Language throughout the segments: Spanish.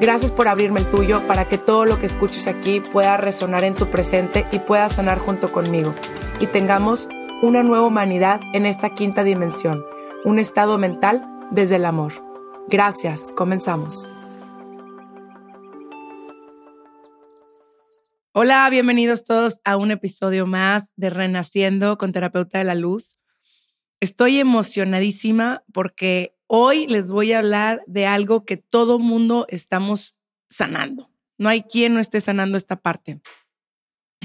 Gracias por abrirme el tuyo para que todo lo que escuches aquí pueda resonar en tu presente y pueda sanar junto conmigo. Y tengamos una nueva humanidad en esta quinta dimensión, un estado mental desde el amor. Gracias, comenzamos. Hola, bienvenidos todos a un episodio más de Renaciendo con Terapeuta de la Luz. Estoy emocionadísima porque Hoy les voy a hablar de algo que todo mundo estamos sanando. No hay quien no esté sanando esta parte.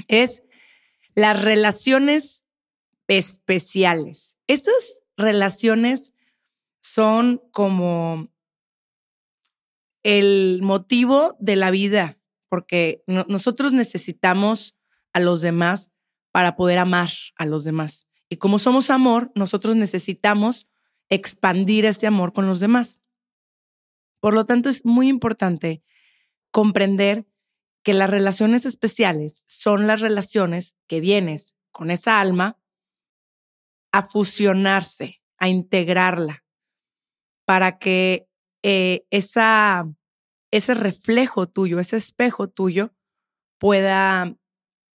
Es las relaciones especiales. Esas relaciones son como el motivo de la vida, porque nosotros necesitamos a los demás para poder amar a los demás. Y como somos amor, nosotros necesitamos expandir ese amor con los demás. Por lo tanto, es muy importante comprender que las relaciones especiales son las relaciones que vienes con esa alma a fusionarse, a integrarla, para que eh, esa, ese reflejo tuyo, ese espejo tuyo, pueda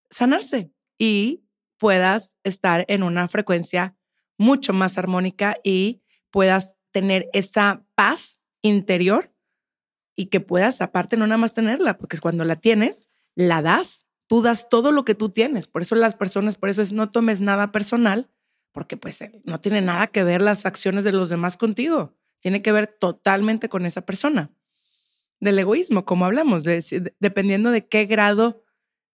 sanarse y puedas estar en una frecuencia mucho más armónica y puedas tener esa paz interior y que puedas, aparte, no nada más tenerla, porque cuando la tienes, la das, tú das todo lo que tú tienes. Por eso las personas, por eso es no tomes nada personal, porque pues eh, no tiene nada que ver las acciones de los demás contigo, tiene que ver totalmente con esa persona. Del egoísmo, como hablamos, dependiendo de qué grado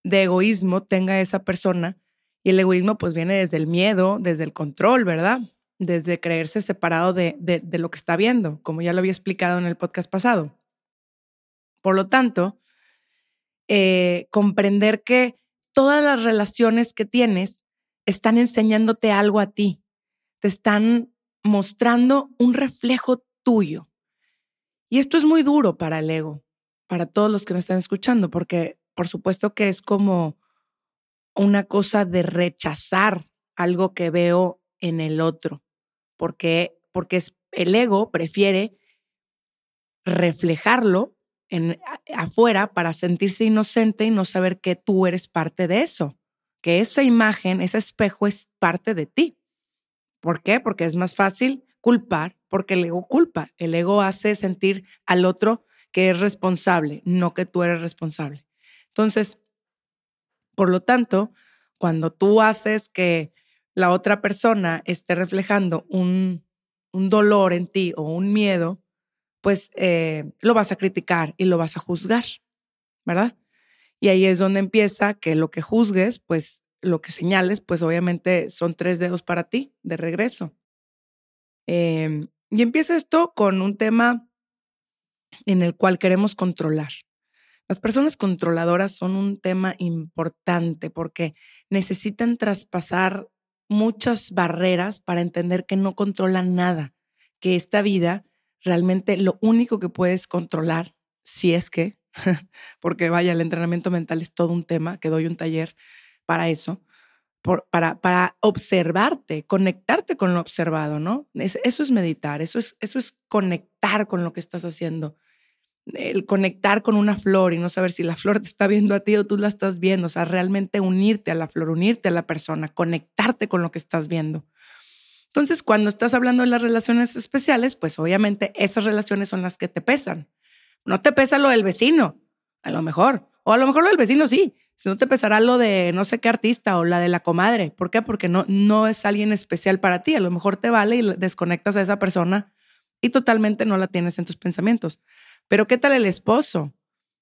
de egoísmo tenga esa persona. Y el egoísmo pues viene desde el miedo, desde el control, ¿verdad? Desde creerse separado de, de, lo que está viendo, como ya lo había explicado en el podcast pasado. Por lo tanto, eh, comprender que todas las relaciones que tienes están enseñándote algo a ti, te están mostrando un reflejo tuyo. Y esto es muy duro para el ego, para todos los que me están escuchando, porque por supuesto que es como una cosa de rechazar algo que veo en el otro porque, porque el ego prefiere reflejarlo en, afuera para sentirse inocente y no saber que tú eres parte de eso, que esa imagen, ese espejo es parte de ti. ¿Por qué? Porque es más fácil culpar, porque el ego culpa. El ego hace sentir al otro que es responsable, no que tú eres responsable. Entonces, por lo tanto, cuando tú haces que la otra persona esté reflejando un, un dolor en ti o un miedo, pues eh, lo vas a criticar y lo vas a juzgar, ¿verdad? Y ahí es donde empieza que lo que juzgues, pues lo que señales, pues obviamente son tres dedos para ti de regreso. Em, y empieza esto con un tema en el cual queremos controlar. Las personas controladoras son un tema importante porque necesitan traspasar muchas barreras para entender que no controlan nada, que esta vida realmente lo único que puedes controlar, si es que, porque vaya, el entrenamiento mental es todo un tema, que doy un taller para eso, para, para observarte, conectarte con lo observado, ¿no? eso es meditar, eso es, eso es conectar con lo que estás haciendo el conectar con una flor y no saber si la flor te está viendo a ti o tú la estás viendo, o sea, realmente unirte a la flor, unirte a la persona, conectarte con lo que estás viendo. Entonces, cuando estás hablando de las relaciones especiales, pues obviamente esas relaciones son las que te pesan. No te pesa lo del vecino, a lo mejor, o a lo mejor lo del vecino sí, Si no te pesará lo de no sé qué artista o la de la comadre. ¿Por qué? Porque no, no es alguien especial para ti. A lo mejor te vale y desconectas a esa persona y totalmente no la tienes en tus pensamientos. Pero ¿qué tal el esposo?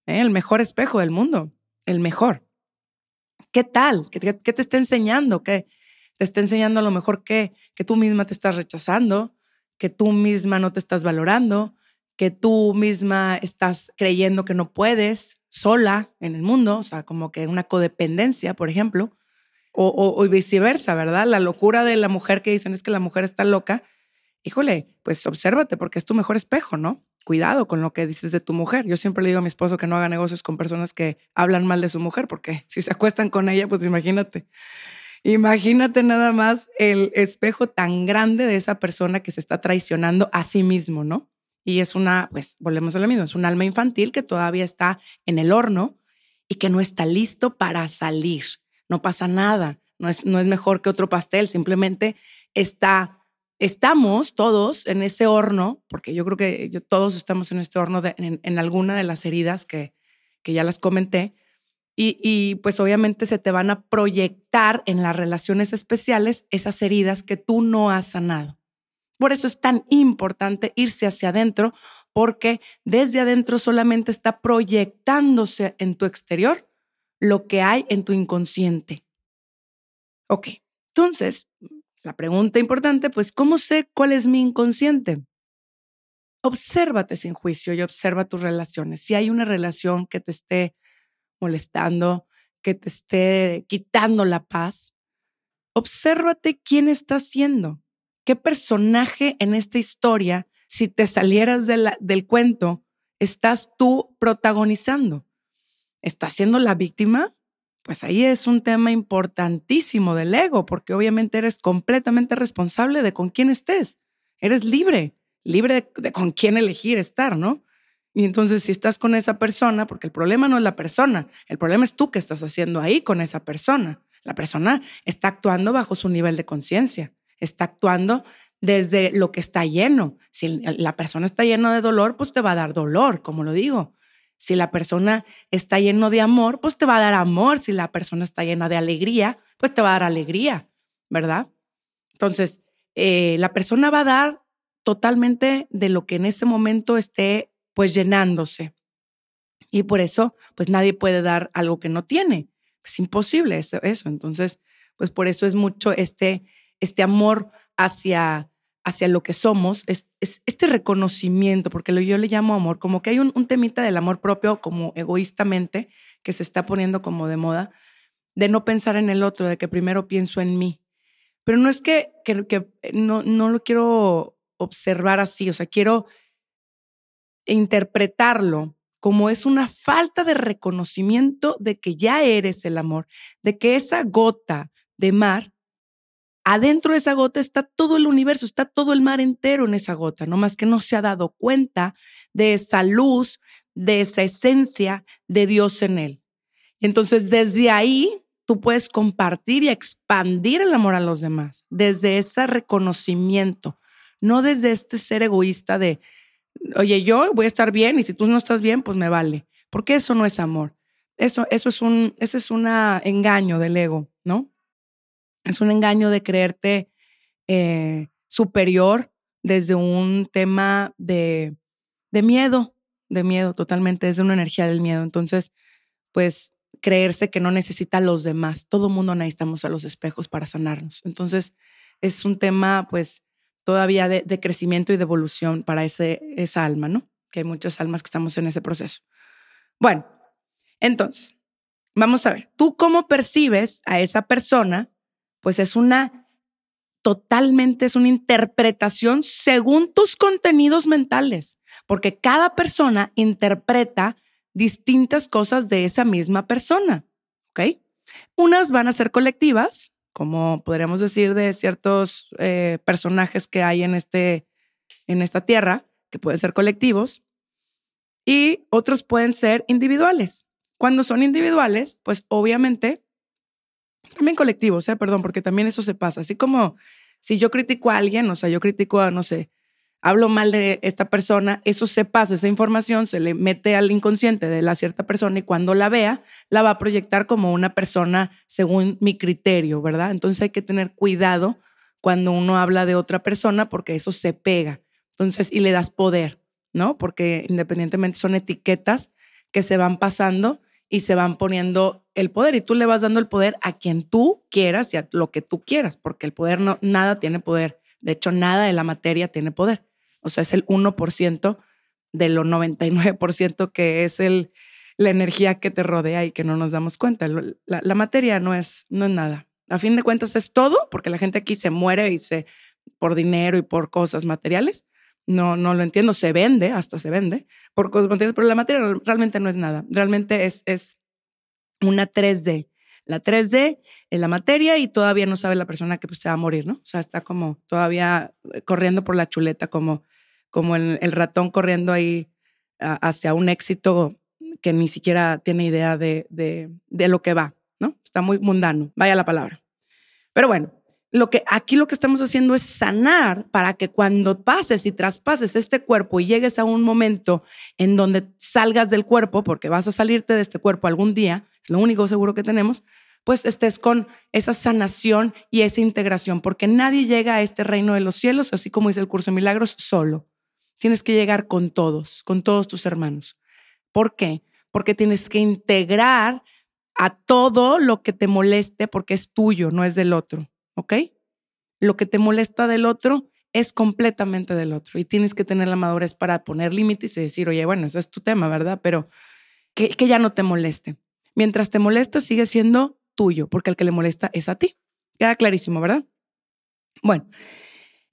¿Eh? El mejor espejo del mundo, el mejor. ¿Qué tal? ¿Qué, te está enseñando? ¿Qué te está enseñando a lo mejor que, que tú misma te estás rechazando, que tú misma no te estás valorando, que tú misma estás creyendo que no puedes sola en el mundo, o sea, como que una codependencia, por ejemplo, o, o, viceversa, ¿verdad? La locura de la mujer que dicen es que la mujer está loca. Híjole, pues obsérvate porque es tu mejor espejo, ¿no? Cuidado con lo que dices de tu mujer. Yo siempre le digo a mi esposo que no haga negocios con personas que hablan mal de su mujer, porque si se acuestan con ella, pues imagínate. Imagínate nada más el espejo tan grande de esa persona que se está traicionando a sí mismo, ¿no? Y es una, pues volvemos a lo mismo, es un alma infantil que todavía está en el horno y que no está listo para salir. No pasa nada, no es, no es mejor que otro pastel, simplemente está, estamos todos en ese horno, porque yo creo que todos estamos en este horno en, en, alguna de las heridas que, que ya las comenté. Y, y pues obviamente se te van a proyectar en las relaciones especiales esas heridas que tú no has sanado. Por eso es tan importante irse hacia adentro, porque desde adentro solamente está proyectándose en tu exterior lo que hay en tu inconsciente. Ok, entonces, la pregunta importante, pues, ¿cómo sé cuál es mi inconsciente? Obsérvate sin juicio y observa tus relaciones. Si hay una relación que te esté molestando, que te esté quitando la paz, obsérvate quién está siendo. ¿Qué personaje en esta historia, si te salieras del cuento, estás tú protagonizando? ¿Estás siendo la víctima? Pues ahí es un tema importantísimo del ego, porque obviamente eres completamente responsable de con quién estés. Eres libre, libre de, con quién elegir estar, ¿no? Y entonces si estás con esa persona, porque el problema no es la persona, el problema es tú que estás haciendo ahí con esa persona. La persona está actuando bajo su nivel de conciencia está actuando desde lo que está lleno. Si la persona está llena de dolor, pues te va a dar dolor, como lo digo. Si la persona está lleno de amor, pues te va a dar amor. Si la persona está llena de alegría, pues te va a dar alegría, ¿verdad? Entonces, eh, la persona va a dar totalmente de lo que en ese momento esté pues llenándose. Y por eso, pues nadie puede dar algo que no tiene. Es imposible eso. eso. Entonces, pues por eso es mucho este este amor hacia, hacia lo que somos, es, este reconocimiento, porque lo, yo le llamo amor, como que hay un, temita del amor propio como egoístamente que se está poniendo como de moda, de no pensar en el otro, de que primero pienso en mí. Pero no es que, que, que no, no lo quiero observar así, o sea, quiero interpretarlo como es una falta de reconocimiento de que ya eres el amor, de que esa gota de mar adentro de esa gota está todo el universo, está todo el mar entero en esa gota, no más que no se ha dado cuenta de esa luz, de esa esencia de Dios en él. Entonces, desde ahí tú puedes compartir y expandir el amor a los demás, desde ese reconocimiento, no desde este ser egoísta de, oye, yo voy a estar bien y si tú no estás bien, pues me vale, porque eso no es amor. Eso, eso es un, ese es un engaño del ego, ¿no? Es un engaño de creerte eh, superior desde un tema de, de miedo, de miedo totalmente, es de una energía del miedo. Entonces, pues creerse que no necesita a los demás. Todo mundo necesitamos a los espejos para sanarnos. Entonces, es un tema, pues, todavía de, de, crecimiento y de evolución para ese, esa alma, ¿no? Que hay muchas almas que estamos en ese proceso. Bueno, entonces, vamos a ver, ¿tú cómo percibes a esa persona pues es una totalmente, es una interpretación según tus contenidos mentales, porque cada persona interpreta distintas cosas de esa misma persona, ¿ok? Unas van a ser colectivas, como podríamos decir de ciertos eh, personajes que hay en, este, en esta tierra, que pueden ser colectivos, y otros pueden ser individuales. Cuando son individuales, pues obviamente también colectivos, ¿eh? perdón, porque también eso se pasa. Así como si yo critico a alguien, o sea, yo critico a, no sé, hablo mal de esta persona, eso se pasa, esa información se le mete al inconsciente de la cierta persona y cuando la vea, la va a proyectar como una persona según mi criterio, ¿verdad? Entonces hay que tener cuidado cuando uno habla de otra persona porque eso se pega. Entonces, y le das poder, ¿no? Porque independientemente son etiquetas que se van pasando y se van poniendo el poder y tú le vas dando el poder a quien tú quieras y a lo que tú quieras, porque el poder no, nada tiene poder. De hecho, nada de la materia tiene poder. O sea, es el 1% de lo 99% que es el, la energía que te rodea y que no nos damos cuenta. La, la, materia no es, no es nada. A fin de cuentas es todo, porque la gente aquí se muere y se por dinero y por cosas materiales, no, no lo entiendo, se vende, hasta se vende por cosas materiales, pero la materia realmente no es nada, realmente es, es una 3D. La 3D es la materia y todavía no sabe la persona que pues, se va a morir, ¿no? O sea, está como todavía eh, corriendo por la chuleta, como, como el, el ratón corriendo ahí hacia un éxito que ni siquiera tiene idea de, de, de lo que va, ¿no? Está muy mundano, vaya la palabra. Pero bueno, lo que aquí lo que estamos haciendo es sanar para que cuando pases y traspases este cuerpo y llegues a un momento en donde salgas del cuerpo, porque vas a salirte de este cuerpo algún día, es lo único seguro que tenemos, pues estés con esa sanación y esa integración, porque nadie llega a este reino de los cielos, así como dice el curso de milagros, solo. Tienes que llegar con todos, con todos tus hermanos. ¿Por qué? Porque tienes que integrar a todo lo que te moleste porque es tuyo, no es del otro. ¿Ok? Lo que te molesta del otro es completamente del otro y tienes que tener la madurez para poner límites y decir, oye, bueno, eso es tu tema, ¿verdad? Pero que, que ya no te moleste. Mientras te molesta, sigue siendo tuyo, porque el que le molesta es a ti. Queda clarísimo, ¿verdad? Bueno,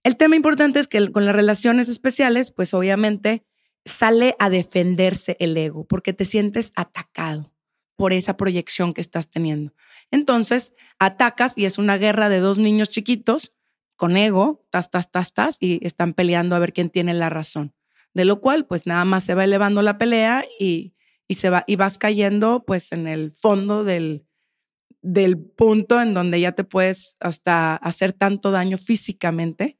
el tema importante es que con las relaciones especiales, pues obviamente sale a defenderse el ego, porque te sientes atacado por esa proyección que estás teniendo. Entonces, atacas y es una guerra de dos niños chiquitos con ego, tas, tas, tas, tas, y están peleando a ver quién tiene la razón. De lo cual, pues nada más se va elevando la pelea y, y se va, y vas cayendo pues en el fondo del, del punto en donde ya te puedes hasta hacer tanto daño físicamente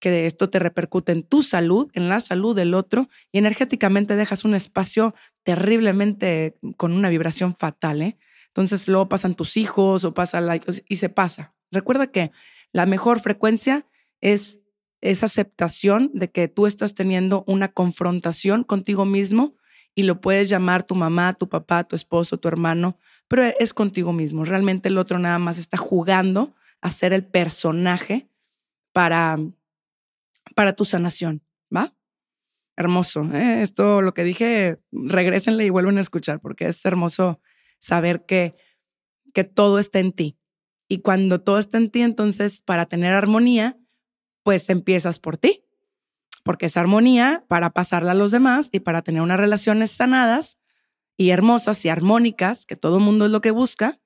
que esto te repercute en tu salud, en la salud del otro y energéticamente dejas un espacio terriblemente con una vibración fatal. ¿eh? Entonces luego pasan tus hijos o pasa la, y se pasa. Recuerda que la mejor frecuencia es esa aceptación de que tú estás teniendo una confrontación contigo mismo y lo puedes llamar tu mamá, tu papá, tu esposo, tu hermano, pero es contigo mismo. Realmente el otro nada más está jugando a ser el personaje para, para tu sanación, ¿va? Hermoso. ¿eh? Esto, lo que dije, regrésenle y vuelven a escuchar porque es hermoso saber que, que todo está en ti. Y cuando todo está en ti, entonces para tener armonía, pues empiezas por ti, porque es armonía para pasarla a los demás y para tener unas relaciones sanadas y hermosas y armónicas, que todo mundo es lo que busca.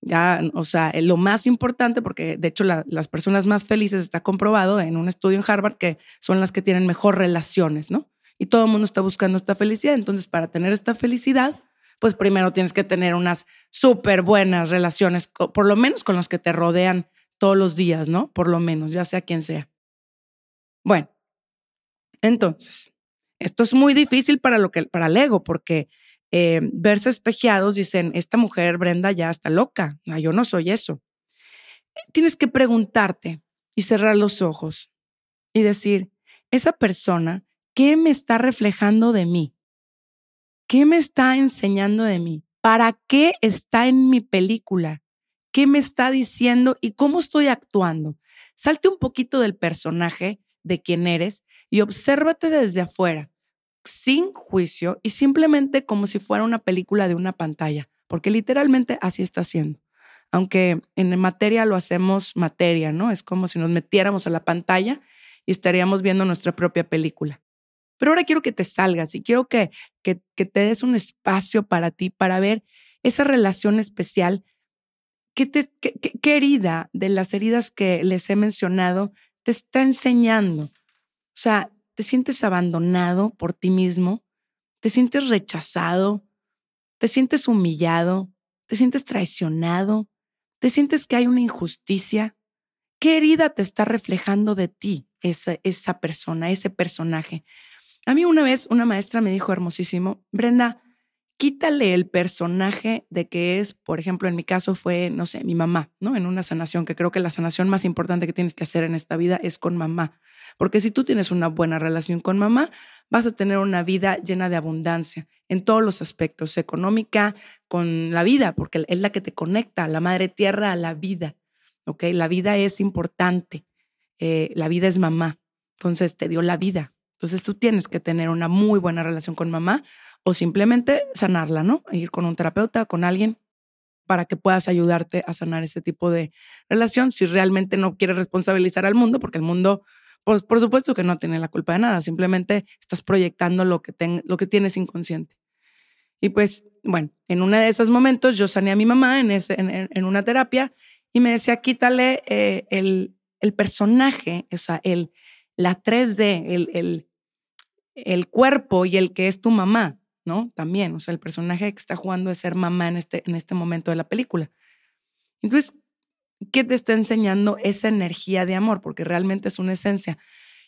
Ya, o sea, lo más importante, porque de hecho las personas más felices está comprobado en un estudio en Harvard que son las que tienen mejor relaciones, ¿no? Y todo el mundo está buscando esta felicidad. Entonces, para tener esta felicidad, pues primero tienes que tener unas súper buenas relaciones, por lo menos con los que te rodean todos los días, ¿no? Por lo menos, ya sea quien sea. Bueno, entonces, esto es muy difícil para, lo que, para el ego, porque eh, verse espejeados dicen, esta mujer, Brenda, ya está loca, yo no soy eso. Tienes que preguntarte y cerrar los ojos y decir, esa persona, ¿qué me está reflejando de mí? ¿Qué me está enseñando de mí? ¿Para qué está en mi película? ¿Qué me está diciendo y cómo estoy actuando? Salte un poquito del personaje de quién eres y obsérvate desde afuera, sin juicio y simplemente como si fuera una película de una pantalla, porque literalmente así está haciendo. Aunque en materia lo hacemos materia, ¿no? Es como si nos metiéramos a la pantalla y estaríamos viendo nuestra propia película. Pero ahora quiero que te salgas y quiero que, que, te des un espacio para ti, para ver esa relación especial. ¿Qué, te, qué herida de las heridas que les he mencionado te está enseñando? O sea, te sientes abandonado por ti mismo, te sientes rechazado, te sientes humillado, te sientes traicionado, te sientes que hay una injusticia. ¿Qué herida te está reflejando de ti? esa, esa persona, ese personaje. A mí una vez una maestra me dijo hermosísimo, Brenda, quítale el personaje de que es, por ejemplo, en mi caso fue, no sé, mi mamá, ¿no? En una sanación, que creo que la sanación más importante que tienes que hacer en esta vida es con mamá. Porque si tú tienes una buena relación con mamá, vas a tener una vida llena de abundancia en todos los aspectos, económica, con la vida, porque es la que te conecta a la madre tierra, a la vida, ¿ok? La vida es importante, eh, la vida es mamá, entonces te dio la vida. Entonces tú tienes que tener una muy buena relación con mamá o simplemente sanarla, ¿no? Ir con un terapeuta, con alguien para que puedas ayudarte a sanar ese tipo de relación si realmente no quieres responsabilizar al mundo, porque el mundo, pues por supuesto que no tiene la culpa de nada, simplemente estás proyectando lo que, lo que tienes inconsciente. Y pues, bueno, en uno de esos momentos yo sané a mi mamá en, una terapia y me decía, quítale eh, el, el, personaje, o sea, el, la 3D, el, el, el cuerpo y el que es tu mamá. ¿no? También, o sea, el personaje que está jugando es ser mamá en este, en este momento de la película. Entonces, ¿qué te está enseñando esa energía de amor? Porque realmente es una esencia.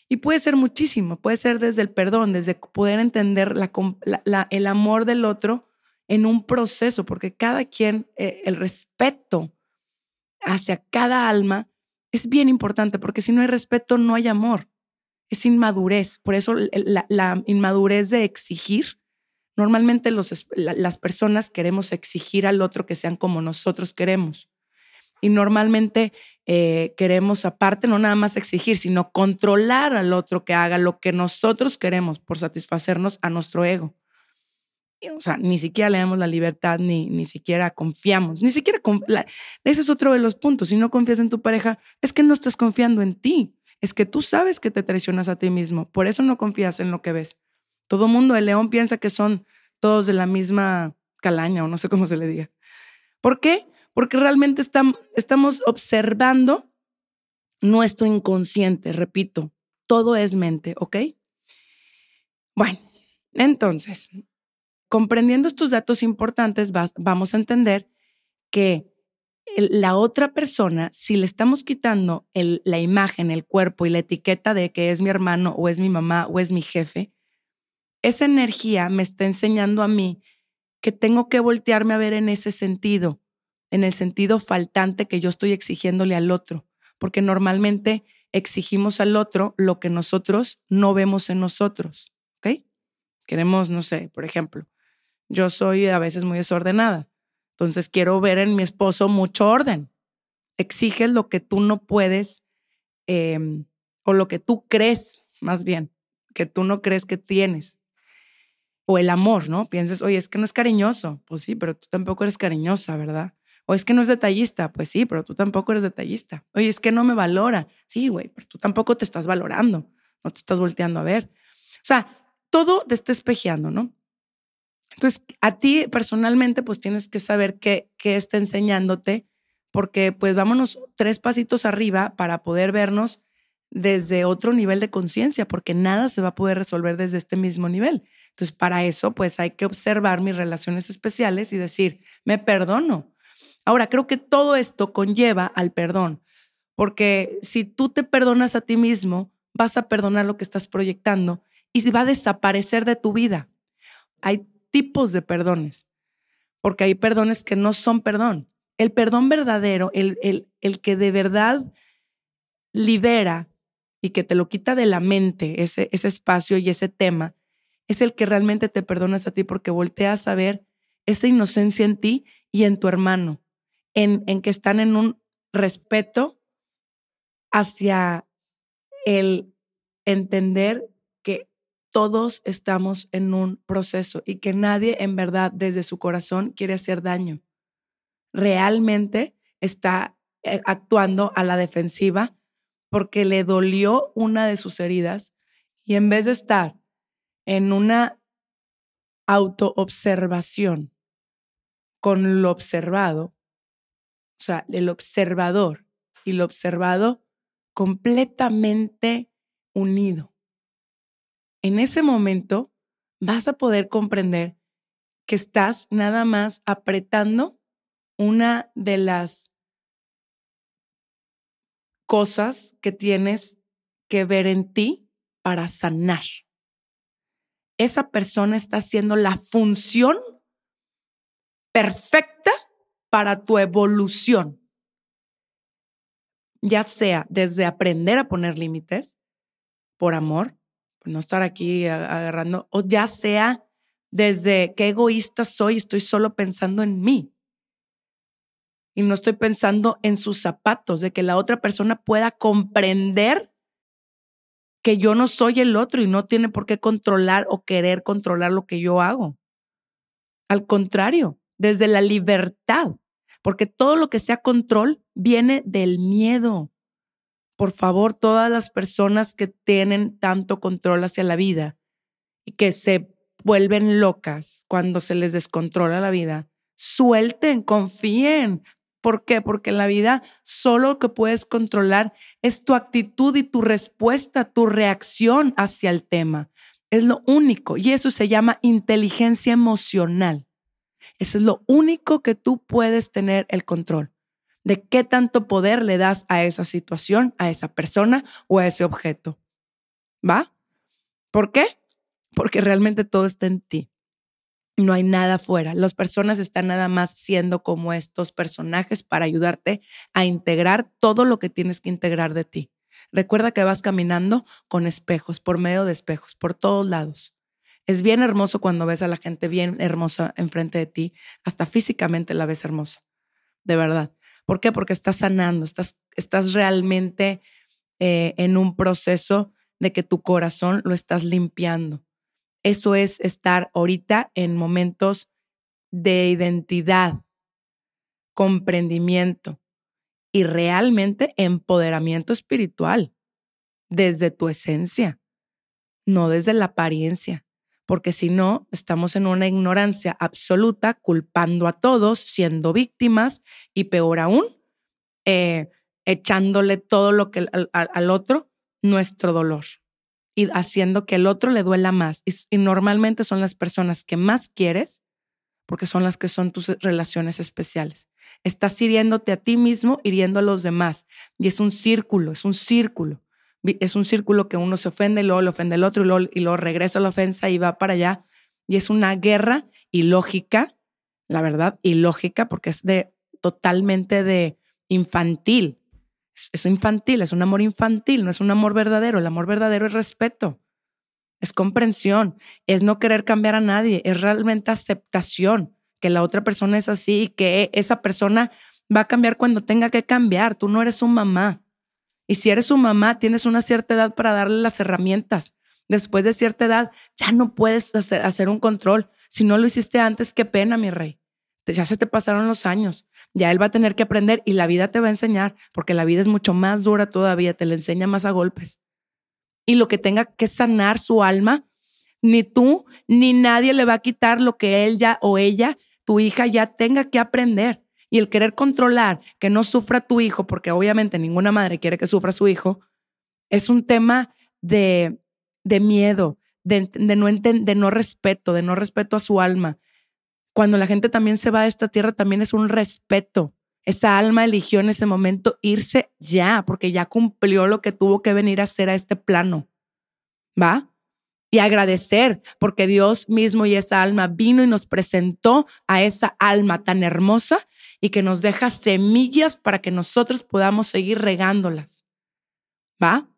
Y puede ser muchísimo, puede ser desde el perdón, desde poder entender la, el amor del otro en un proceso, porque cada quien, eh, el respeto hacia cada alma es bien importante, porque si no hay respeto, no hay amor. Es inmadurez. Por eso la, la inmadurez de exigir Normalmente los, las personas queremos exigir al otro que sean como nosotros queremos. Y normalmente eh, queremos, aparte, no nada más exigir, sino controlar al otro que haga lo que nosotros queremos por satisfacernos a nuestro ego. O sea, ni siquiera le damos la libertad, ni, ni siquiera confiamos, ni siquiera... ese es otro de los puntos. Si no confías en tu pareja, es que no estás confiando en ti. Es que tú sabes que te traicionas a ti mismo. Por eso no confías en lo que ves. Todo mundo, el león piensa que son todos de la misma calaña o no sé cómo se le diga. ¿Por qué? Porque realmente estamos observando nuestro inconsciente, repito, todo es mente, ¿ok? Bueno, entonces, comprendiendo estos datos importantes, vamos a entender que la otra persona, si le estamos quitando la imagen, el cuerpo y la etiqueta de que es mi hermano o es mi mamá o es mi jefe, esa energía me está enseñando a mí que tengo que voltearme a ver en ese sentido, en el sentido faltante que yo estoy exigiéndole al otro, porque normalmente exigimos al otro lo que nosotros no vemos en nosotros, ¿ok? Queremos, no sé, por ejemplo, yo soy a veces muy desordenada, entonces quiero ver en mi esposo mucho orden. Exiges lo que tú no puedes em, o lo que tú crees, más bien, que tú no crees que tienes o el amor, ¿no? Pienses, oye, es que no es cariñoso. Pues sí, pero tú tampoco eres cariñosa, ¿verdad? O es que no es detallista. Pues sí, pero tú tampoco eres detallista. Oye, es que no me valora. Sí, güey, pero tú tampoco te estás valorando. No te estás volteando a ver. O sea, todo te está espejeando, ¿no? Entonces, a ti personalmente, pues tienes que saber qué, qué está enseñándote, porque pues vámonos tres pasitos arriba para poder vernos desde otro nivel de conciencia, porque nada se va a poder resolver desde este mismo nivel. Entonces, para eso, pues hay que observar mis relaciones especiales y decir, me perdono. Ahora, creo que todo esto conlleva al perdón, porque si tú te perdonas a ti mismo, vas a perdonar lo que estás proyectando y se va a desaparecer de tu vida. Hay tipos de perdones, porque hay perdones que no son perdón. El perdón verdadero, el, el, el que de verdad libera y que te lo quita de la mente, ese, ese espacio y ese tema, es el que realmente te perdonas a ti porque volteas a ver esa inocencia en ti y en tu hermano, en, en que están en un respeto hacia el entender todos estamos en un proceso y que nadie en verdad desde su corazón quiere hacer daño. Realmente está eh, actuando a la defensiva porque le dolió una de sus heridas y en vez de estar en una autoobservación con lo observado, o sea, el observador y lo observado completamente unido. En ese momento vas a poder comprender que estás nada más apretando una de las cosas que tienes que ver en ti para sanar. Esa persona está haciendo la función perfecta para tu evolución. Ya sea desde aprender a poner límites por amor, no estar aquí agarrando, o ya sea desde qué egoísta soy, estoy solo pensando en mí. Y no estoy pensando en sus zapatos, de que la otra persona pueda comprender que yo no soy el otro y no tiene por qué controlar o querer controlar lo que yo hago. Al contrario, desde la libertad, porque todo lo que sea control viene del miedo. Por favor, todas las personas que tienen tanto control hacia la vida y que se vuelven locas cuando se les descontrola la vida, suelten, confíen. ¿Por qué? Porque en la vida solo lo que puedes controlar es tu actitud y tu respuesta, tu reacción hacia el tema. Es lo único y eso se llama inteligencia emocional. Eso es lo único que tú puedes tener el control de qué tanto poder le das a esa situación, a esa persona o a ese objeto. ¿Va? ¿Por qué? Porque realmente todo está en ti. No hay nada afuera. Las personas están nada más siendo como estos personajes para ayudarte a integrar todo lo que tienes que integrar de ti. Recuerda que vas caminando con espejos, por medio de espejos, por todos lados. Es bien hermoso cuando ves a la gente bien hermosa enfrente de ti, hasta físicamente la ves hermosa, de verdad. ¿Por qué? Porque estás sanando, estás, estás realmente eh, en un proceso de que tu corazón lo estás limpiando. Eso es estar ahorita en momentos de identidad, comprendimiento y realmente empoderamiento espiritual desde tu esencia, no desde la apariencia porque si no, estamos en una ignorancia absoluta, culpando a todos, siendo víctimas y peor aún, eh, echándole todo lo que al, otro, nuestro dolor y haciendo que el otro le duela más. Y, normalmente son las personas que más quieres, porque son las que son tus relaciones especiales. Estás hiriéndote a ti mismo, hiriendo a los demás. Y es un círculo, es un círculo es un círculo que uno se ofende, luego le ofende el otro y luego, y luego regresa la ofensa y va para allá. Y es una guerra ilógica, la verdad, ilógica, porque es de totalmente de infantil. Es, infantil, es un amor infantil, no es un amor verdadero. El amor verdadero es respeto, es comprensión, es no querer cambiar a nadie, es realmente aceptación que la otra persona es así y que esa persona va a cambiar cuando tenga que cambiar. Tú no eres su mamá. Y si eres su mamá, tienes una cierta edad para darle las herramientas. Después de cierta edad, ya no puedes hacer, un control. Si no lo hiciste antes, qué pena, mi rey. Ya se te pasaron los años. Ya él va a tener que aprender y la vida te va a enseñar, porque la vida es mucho más dura todavía, te la enseña más a golpes. Y lo que tenga que sanar su alma, ni tú ni nadie le va a quitar lo que él ya o ella, tu hija ya tenga que aprender. Y el querer controlar que no sufra tu hijo, porque obviamente ninguna madre quiere que sufra su hijo, es un tema de, de miedo, de, no de no respeto, de no respeto a su alma. Cuando la gente también se va a esta tierra, también es un respeto. Esa alma eligió en ese momento irse ya, porque ya cumplió lo que tuvo que venir a hacer a este plano. ¿Va? Y agradecer, porque Dios mismo y esa alma vino y nos presentó a esa alma tan hermosa y que nos deja semillas para que nosotros podamos seguir regándolas. ¿Va?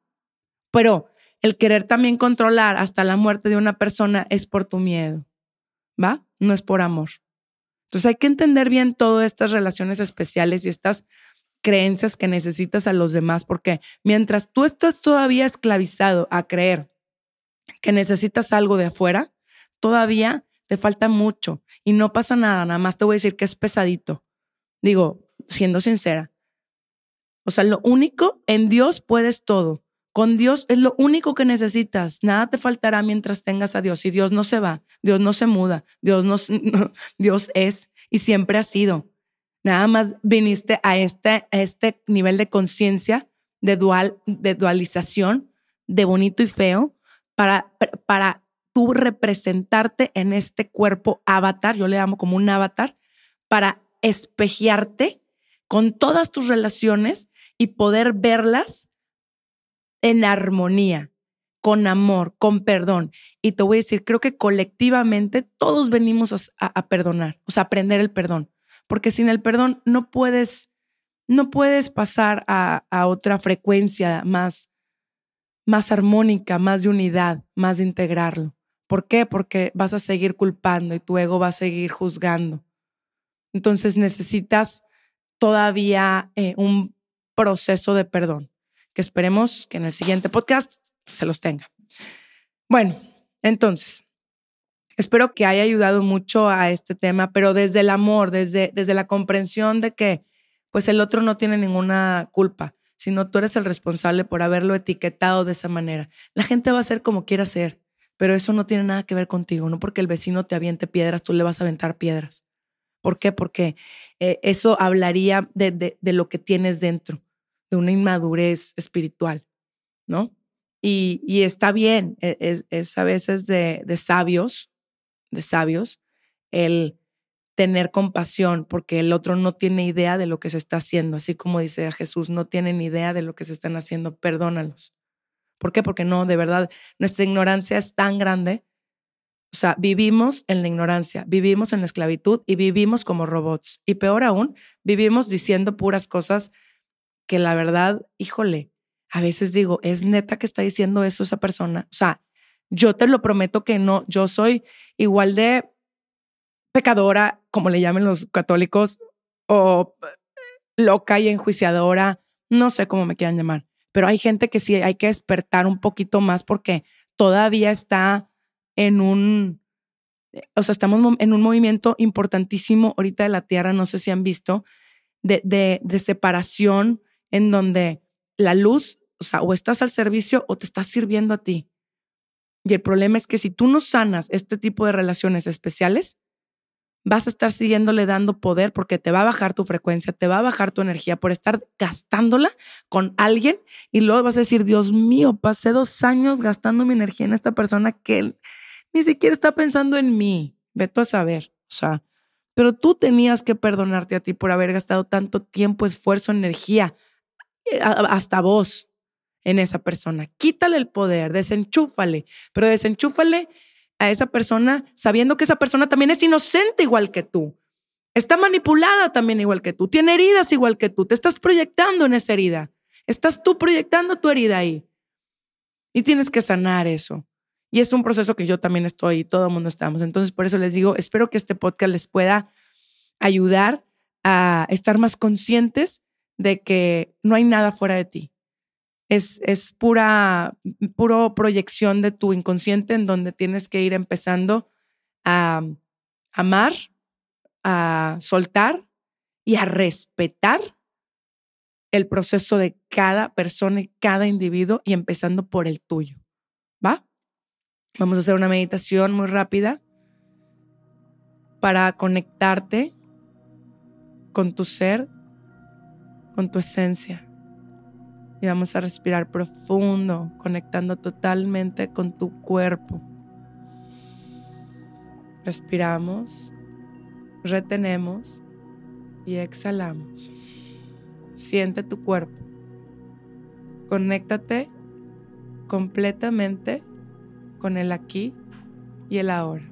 Pero el querer también controlar hasta la muerte de una persona es por tu miedo. ¿Va? No es por amor. Entonces hay que entender bien todas estas relaciones especiales y estas creencias que necesitas a los demás, porque mientras tú estás todavía esclavizado a creer que necesitas algo de afuera, todavía te falta mucho y no pasa nada, nada más te voy a decir que es pesadito. Digo, siendo sincera. O sea, lo único, en Dios puedes todo. Con Dios es lo único que necesitas. Nada te faltará mientras tengas a Dios. Y Dios no se va, Dios no se muda, Dios, no, Dios es y siempre ha sido. Nada más viniste a este, este nivel de conciencia, de, dual, de dualización, de bonito y feo, para, para tú representarte en este cuerpo avatar, yo le llamo como un avatar, para espejearte con todas tus relaciones y poder verlas en armonía, con amor, con perdón. Y te voy a decir, creo que colectivamente todos venimos a, perdonar, o sea, aprender el perdón, porque sin el perdón no puedes, no puedes pasar a, a otra frecuencia más, más armónica, más de unidad, más de integrarlo. ¿Por qué? Porque vas a seguir culpando y tu ego va a seguir juzgando. Entonces necesitas todavía eh, un proceso de perdón, que esperemos que en el siguiente podcast se los tenga. Bueno, entonces, espero que haya ayudado mucho a este tema, pero desde el amor, desde, desde la comprensión de que pues el otro no tiene ninguna culpa, sino tú eres el responsable por haberlo etiquetado de esa manera. La gente va a ser como quiera ser, pero eso no tiene nada que ver contigo, no porque el vecino te aviente piedras, tú le vas a aventar piedras. ¿Por qué? Porque eh, eso hablaría de, lo que tienes dentro, de una inmadurez espiritual, ¿no? Y, está bien, e, es, a veces de, de, sabios, de sabios, el tener compasión, porque el otro no tiene idea de lo que se está haciendo, así como dice Jesús, no tienen idea de lo que se están haciendo, perdónalos. ¿Por qué? Porque no, de verdad, nuestra ignorancia es tan grande o sea, vivimos en la ignorancia, vivimos en la esclavitud y vivimos como robots. Y peor aún, vivimos diciendo puras cosas que la verdad, híjole, a veces digo, ¿es neta que está diciendo eso esa persona? O sea, yo te lo prometo que no, yo soy igual de pecadora, como le llaman los católicos, o loca y enjuiciadora, no sé cómo me quieran llamar, pero hay gente que sí hay que despertar un poquito más porque todavía está en un, o sea, estamos en un movimiento importantísimo ahorita de la Tierra, no sé si han visto, de, de, separación en donde la luz, o sea, o estás al servicio o te estás sirviendo a ti. Y el problema es que si tú no sanas este tipo de relaciones especiales, vas a estar siguiéndole dando poder porque te va a bajar tu frecuencia, te va a bajar tu energía por estar gastándola con alguien y luego vas a decir, Dios mío, pasé dos años gastando mi energía en esta persona que ni siquiera está pensando en mí. Veto a saber. O sea, pero tú tenías que perdonarte a ti por haber gastado tanto tiempo, esfuerzo, energía, eh, hasta vos en esa persona. Quítale el poder, desenchúfale, pero desenchúfale a esa persona sabiendo que esa persona también es inocente igual que tú. Está manipulada también igual que tú. Tiene heridas igual que tú. Te estás proyectando en esa herida. Estás tú proyectando tu herida ahí. Y tienes que sanar eso. Y es un proceso que yo también estoy, todo el mundo estamos. Entonces, por eso les digo, espero que este podcast les pueda ayudar a estar más conscientes de que no hay nada fuera de ti. Es, es pura proyección de tu inconsciente en donde tienes que ir empezando a amar, a soltar y a respetar el proceso de cada persona y cada individuo y empezando por el tuyo. ¿Va? Vamos a hacer una meditación muy rápida para conectarte con tu ser, con tu esencia. Y vamos a respirar profundo, conectando totalmente con tu cuerpo. Respiramos, retenemos y exhalamos. Siente tu cuerpo. Conéctate completamente con el aquí y el ahora.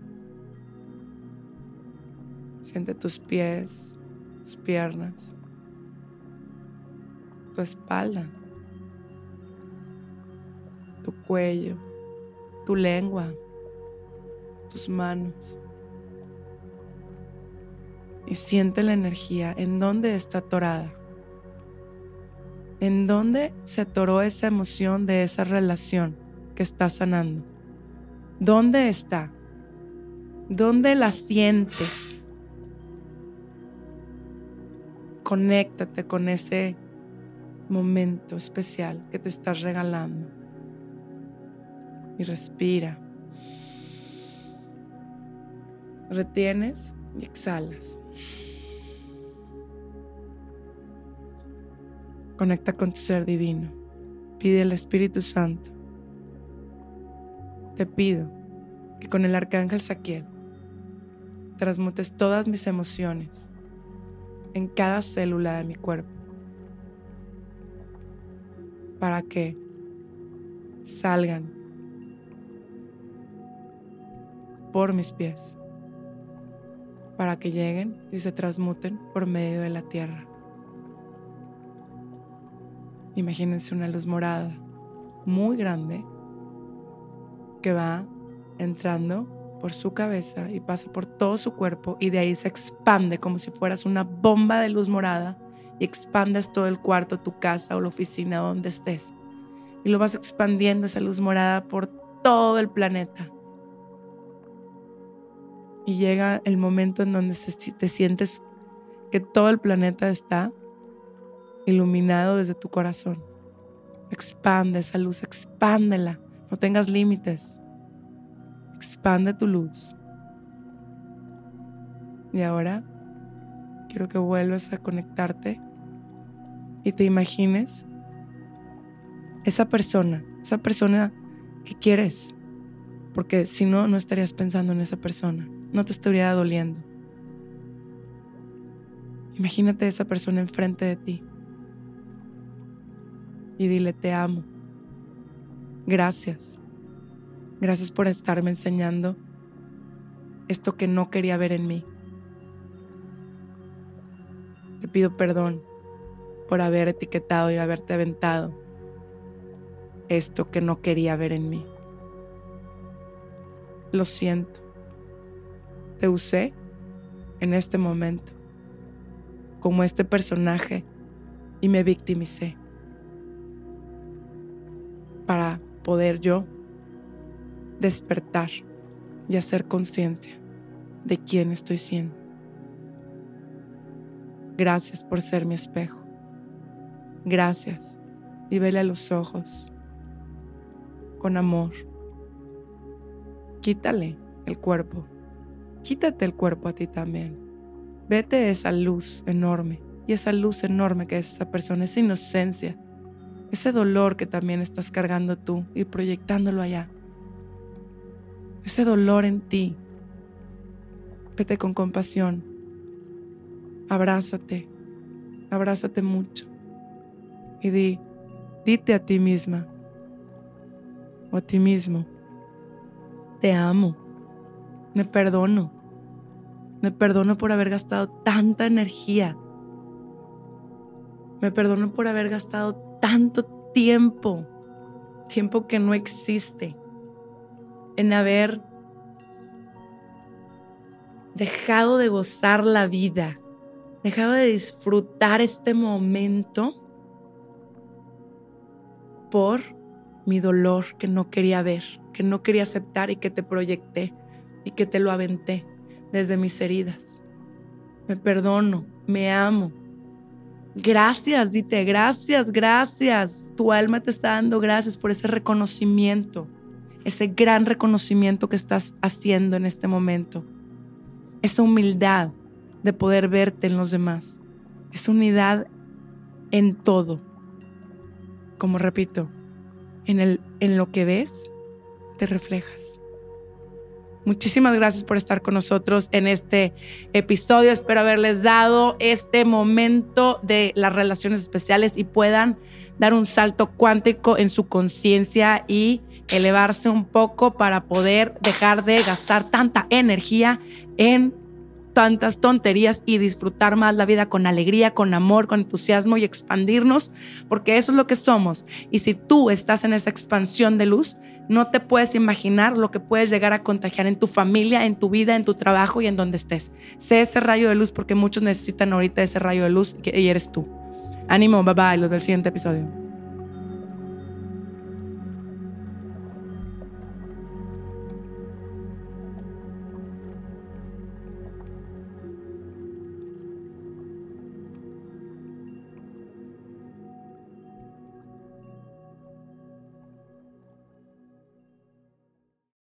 Siente tus pies, tus piernas, tu espalda, tu cuello, tu lengua, tus manos. Y siente la energía. ¿En dónde está atorada? ¿En dónde se atoró esa emoción de esa relación que está sanando? ¿Dónde está? ¿Dónde la sientes? Conéctate con ese momento especial que te estás regalando. Y respira. Retienes y exhalas. Conecta con tu ser divino. Pide al Espíritu Santo te pido que con el arcángel Saquiel transmutes todas mis emociones en cada célula de mi cuerpo para que salgan por mis pies para que lleguen y se transmuten por medio de la tierra. Imagínense una luz morada muy grande que va entrando por su cabeza y pasa por todo su cuerpo y de ahí se expande como si fueras una bomba de luz morada y expandes todo el cuarto, tu casa o la oficina donde estés. Y lo vas expandiendo esa luz morada por todo el planeta y llega el momento en donde te sientes que todo el planeta está iluminado desde tu corazón. Expande esa luz, expándela, no tengas límites. Expande tu luz. Y ahora quiero que vuelvas a conectarte y te imagines esa persona, esa persona que quieres, porque si no, no estarías pensando en esa persona no te estaría doliendo. Imagínate esa persona enfrente de ti y dile, te amo. Gracias. Gracias por estarme enseñando esto que no quería ver en mí. Te pido perdón por haber etiquetado y haberte aventado esto que no quería ver en mí. Lo siento. Te usé en este momento como este personaje y me victimicé para poder yo despertar y hacer conciencia de quién estoy siendo. Gracias por ser mi espejo. Gracias. Y vele a los ojos con amor. Quítale el cuerpo quítate el cuerpo a ti también. Vete esa luz enorme y esa luz enorme que es esa persona, esa inocencia, ese dolor que también estás cargando tú y proyectándolo allá. Ese dolor en ti. Vete con compasión. Abrázate. Abrázate mucho. Y di, dite a ti misma o a ti mismo, te amo me perdono. Me perdono por haber gastado tanta energía. Me perdono por haber gastado tanto tiempo, tiempo que no existe, en haber dejado de gozar la vida, dejado de disfrutar este momento por mi dolor que no quería ver, que no quería aceptar y que te proyecté y que te lo aventé desde mis heridas. Me perdono, me amo. Gracias, dite, gracias, gracias. Tu alma te está dando gracias por ese reconocimiento, ese gran reconocimiento que estás haciendo en este momento. Esa humildad de poder verte en los demás. Esa unidad en todo. Como repito, en, el, en lo que ves, te reflejas. Muchísimas gracias por estar con nosotros en este episodio. Espero haberles dado este momento de las relaciones especiales y puedan dar un salto cuántico en su conciencia y elevarse un poco para poder dejar de gastar tanta energía en tantas tonterías y disfrutar más la vida con alegría, con amor, con entusiasmo y expandirnos, porque eso es lo que somos. Y si tú estás en esa expansión de luz, no te puedes imaginar lo que puedes llegar a contagiar en tu familia, en tu vida, en tu trabajo y en donde estés. Sé ese rayo de luz porque muchos necesitan ahorita ese rayo de luz y eres tú. Ánimo, bye bye, los del siguiente episodio.